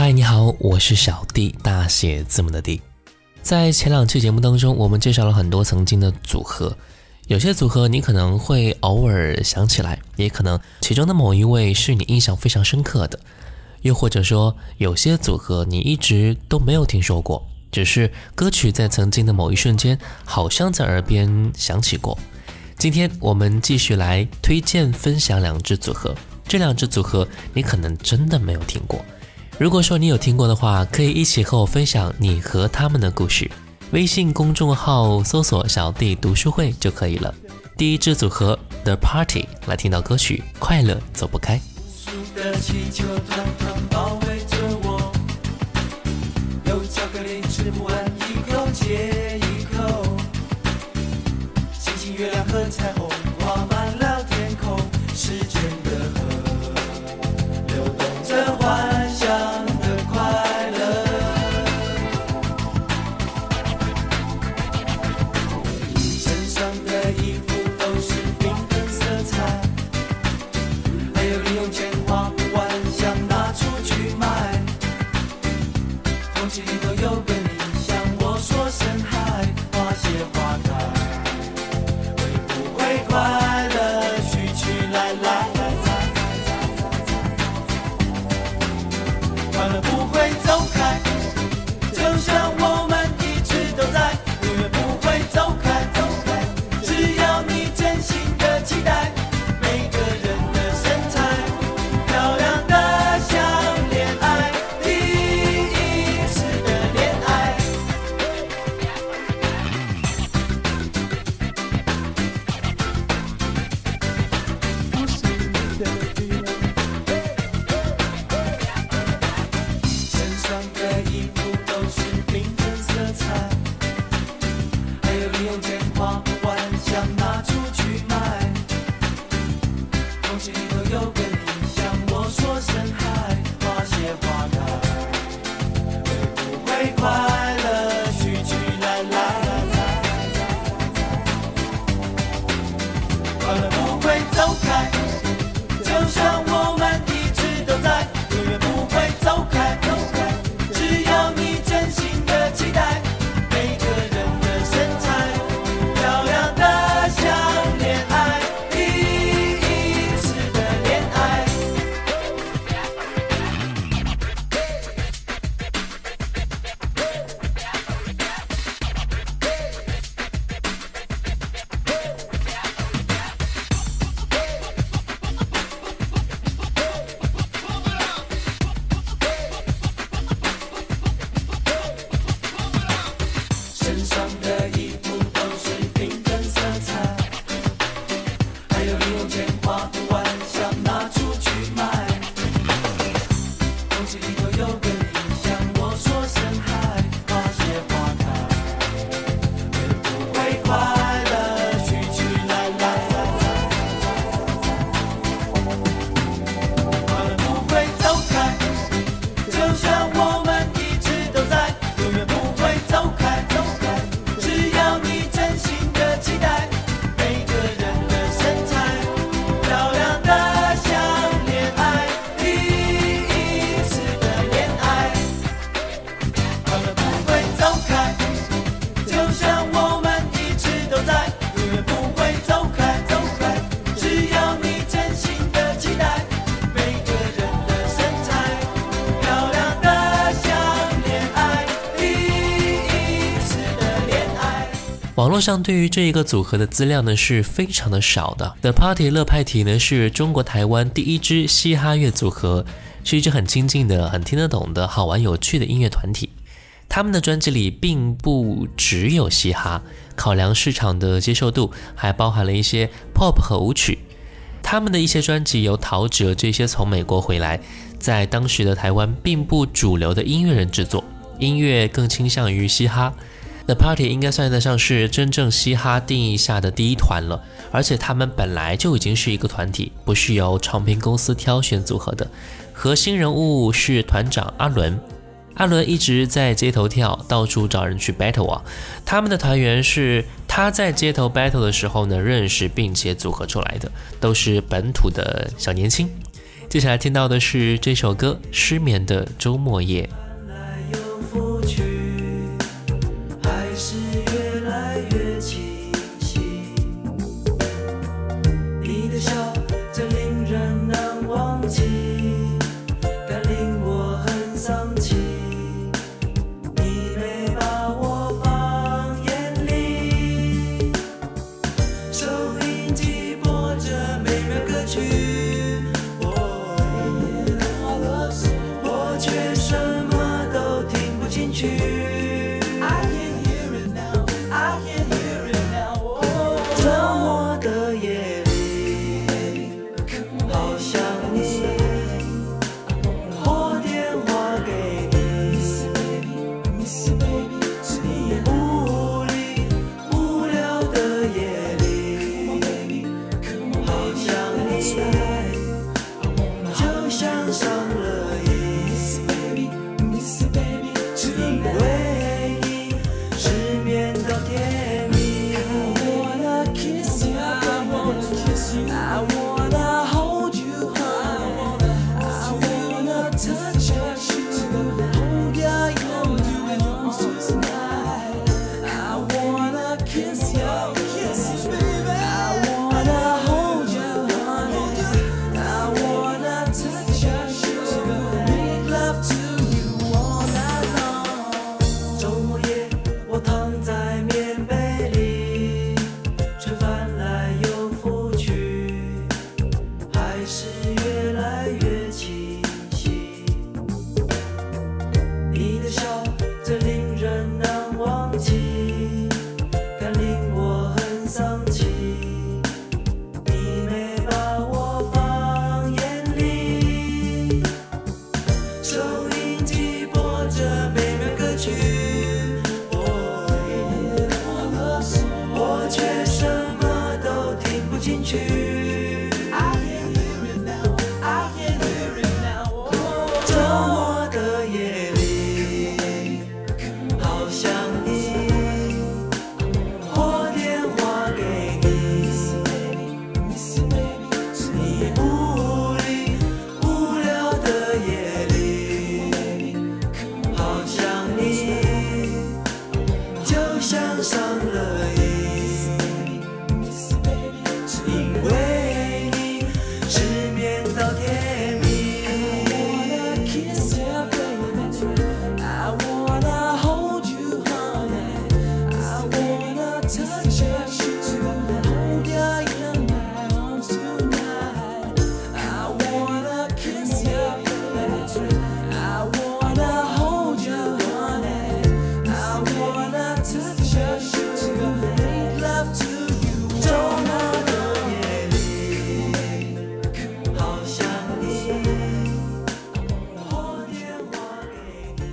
嗨，你好，我是小弟，大写字母的弟。在前两期节目当中，我们介绍了很多曾经的组合，有些组合你可能会偶尔想起来，也可能其中的某一位是你印象非常深刻的，又或者说有些组合你一直都没有听说过，只是歌曲在曾经的某一瞬间好像在耳边响起过。今天我们继续来推荐分享两支组合，这两支组合你可能真的没有听过。如果说你有听过的话，可以一起和我分享你和他们的故事。微信公众号搜索“小弟读书会”就可以了。第一支组合 The Party 来听到歌曲《快乐走不开》。吃不完，网络上对于这一个组合的资料呢是非常的少的。The Party 乐派体呢是中国台湾第一支嘻哈乐组合，是一支很亲近的、很听得懂的好玩有趣的音乐团体。他们的专辑里并不只有嘻哈，考量市场的接受度，还包含了一些 pop 和舞曲。他们的一些专辑由陶喆这些从美国回来，在当时的台湾并不主流的音乐人制作，音乐更倾向于嘻哈。The Party 应该算得上是真正嘻哈定义下的第一团了，而且他们本来就已经是一个团体，不是由唱片公司挑选组合的。核心人物是团长阿伦，阿伦一直在街头跳，到处找人去 battle 啊。他们的团员是他在街头 battle 的时候呢认识并且组合出来的，都是本土的小年轻。接下来听到的是这首歌《失眠的周末夜》。因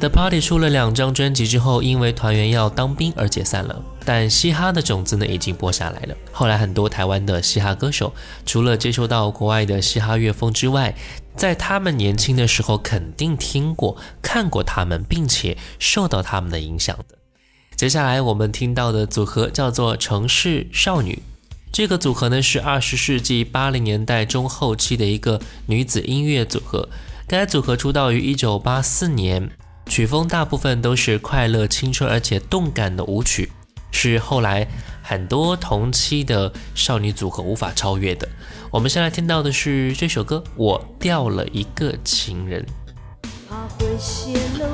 The Party 出了两张专辑之后，因为团员要当兵而解散了。但嘻哈的种子呢，已经播下来了。后来很多台湾的嘻哈歌手，除了接受到国外的嘻哈乐风之外，在他们年轻的时候肯定听过、看过他们，并且受到他们的影响的。接下来我们听到的组合叫做城市少女。这个组合呢是二十世纪八零年代中后期的一个女子音乐组合。该组合出道于一九八四年，曲风大部分都是快乐、青春而且动感的舞曲，是后来很多同期的少女组合无法超越的。我们先来听到的是这首歌《我掉了一个情人》。怕会泄露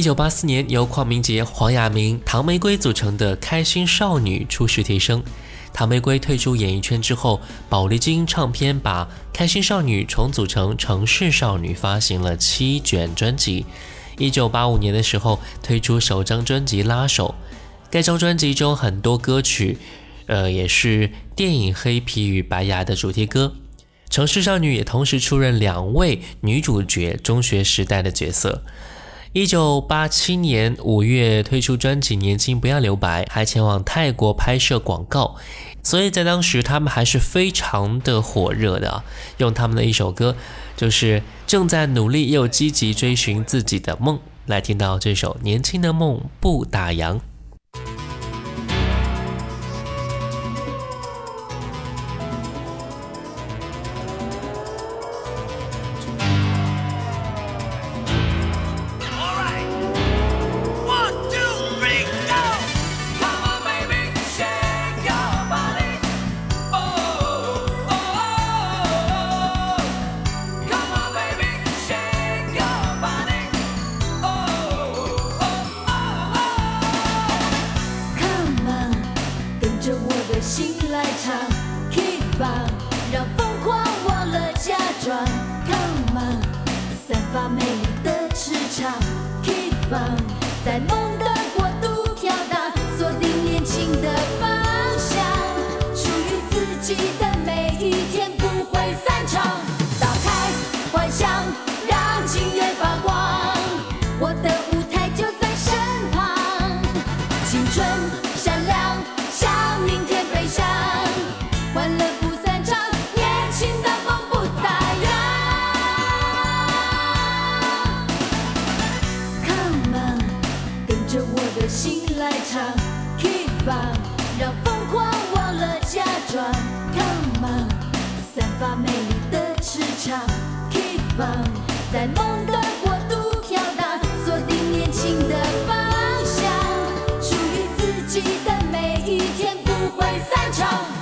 一九八四年，由邝明杰、黄雅明、唐玫瑰组成的开心少女初试啼声。唐玫瑰退出演艺圈之后，宝丽金唱片把开心少女重组成城市少女，发行了七卷专辑。一九八五年的时候，推出首张专辑《拉手》。该张专辑中很多歌曲，呃，也是电影《黑皮与白牙》的主题歌。城市少女也同时出任两位女主角中学时代的角色。一九八七年五月推出专辑《年轻不要留白》，还前往泰国拍摄广告，所以在当时他们还是非常的火热的。用他们的一首歌，就是正在努力又积极追寻自己的梦，来听到这首《年轻的梦不打烊》。唱，Keep on，在梦的国度飘荡，锁定年轻的方向，属于自己的每一天，不会散场。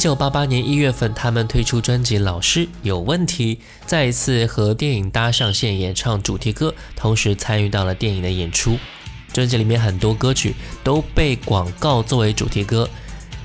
九八八年一月份，他们推出专辑《老师有问题》，再一次和电影搭上线，演唱主题歌，同时参与到了电影的演出。专辑里面很多歌曲都被广告作为主题歌。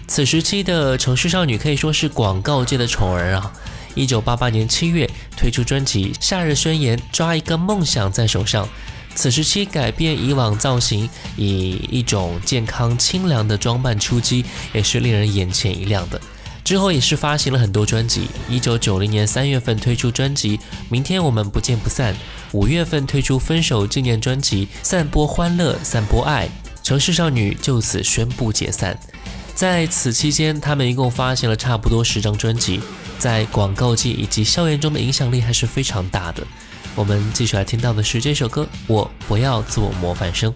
此时期的城市少女可以说是广告界的宠儿啊！一九八八年七月推出专辑《夏日宣言》，抓一个梦想在手上。此时期改变以往造型，以一种健康清凉的装扮出击，也是令人眼前一亮的。之后也是发行了很多专辑。一九九零年三月份推出专辑《明天我们不见不散》，五月份推出分手纪念专辑《散播欢乐，散播爱》，城市少女就此宣布解散。在此期间，他们一共发行了差不多十张专辑，在广告界以及校园中的影响力还是非常大的。我们继续来听到的是这首歌《我不要做模范生》。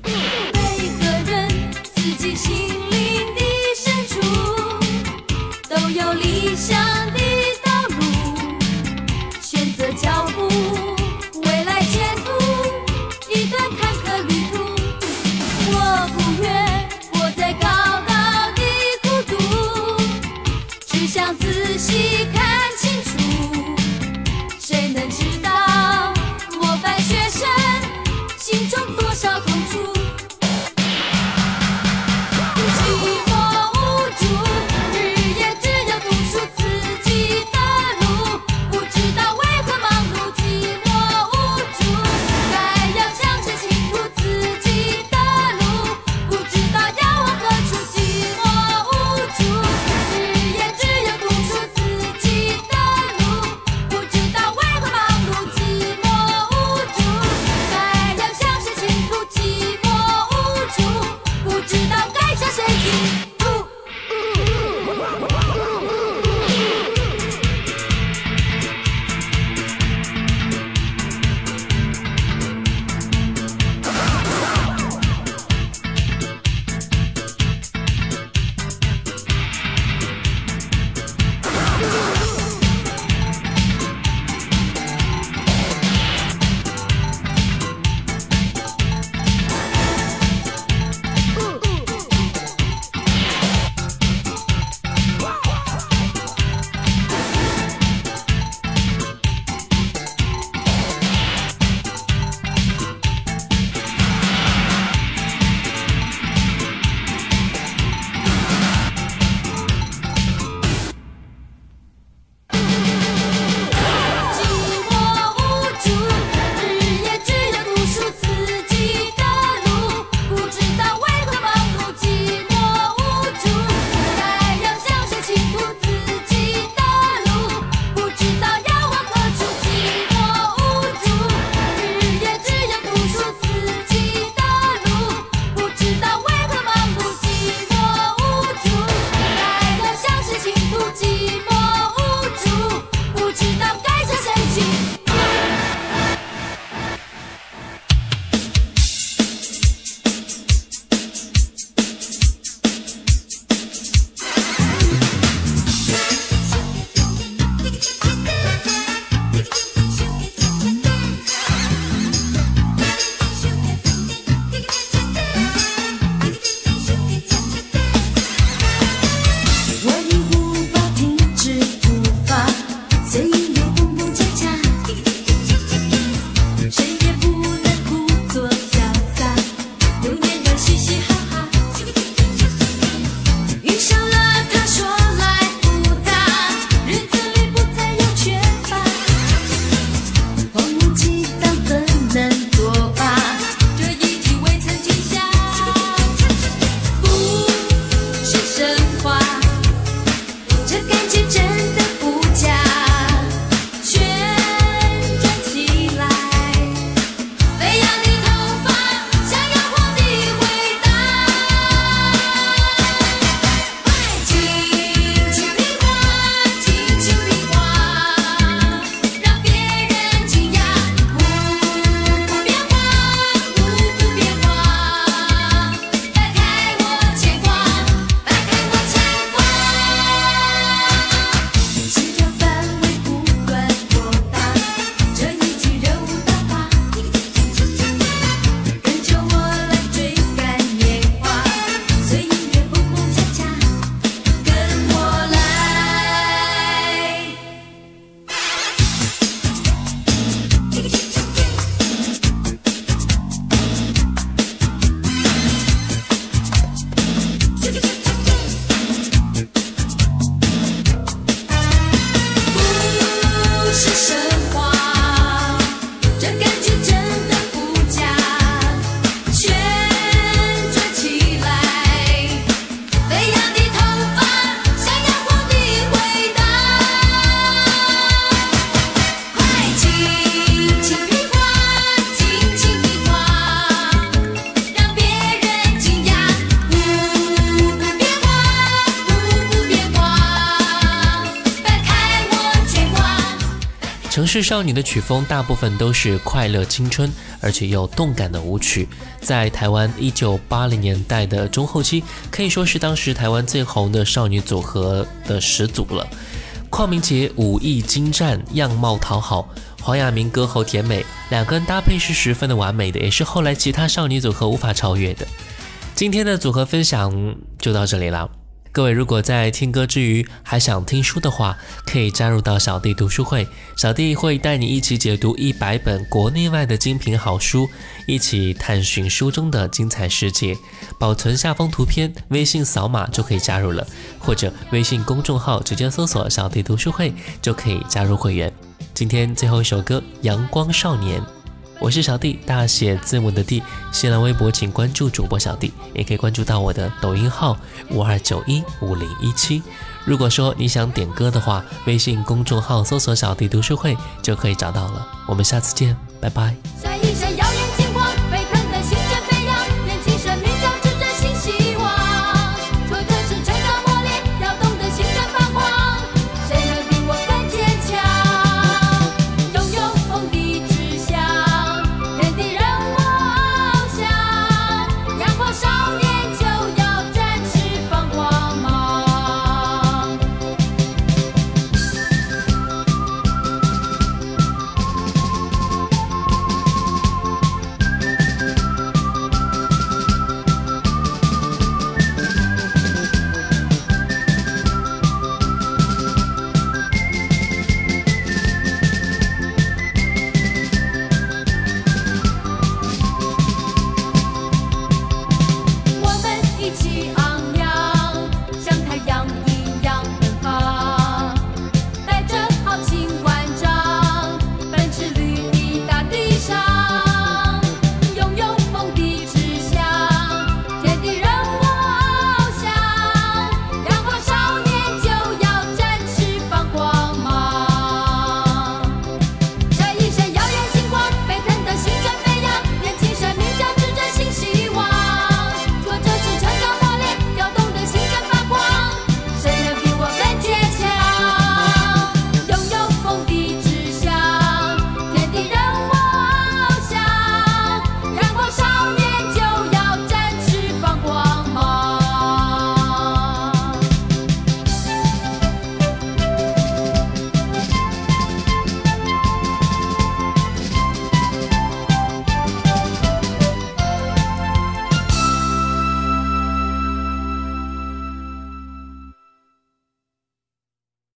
城市少女的曲风大部分都是快乐青春，而且又动感的舞曲，在台湾一九八零年代的中后期，可以说是当时台湾最红的少女组合的始祖了。邝明杰武艺精湛，样貌讨好；黄雅明歌喉甜美，两个人搭配是十分的完美的，也是后来其他少女组合无法超越的。今天的组合分享就到这里了。各位如果在听歌之余还想听书的话，可以加入到小弟读书会，小弟会带你一起解读一百本国内外的精品好书，一起探寻书中的精彩世界。保存下方图片，微信扫码就可以加入了，或者微信公众号直接搜索“小弟读书会”就可以加入会员。今天最后一首歌《阳光少年》。我是小弟，大写字母的弟。新浪微博请关注主播小弟，也可以关注到我的抖音号五二九一五零一七。如果说你想点歌的话，微信公众号搜索“小弟读书会”就可以找到了。我们下次见，拜拜。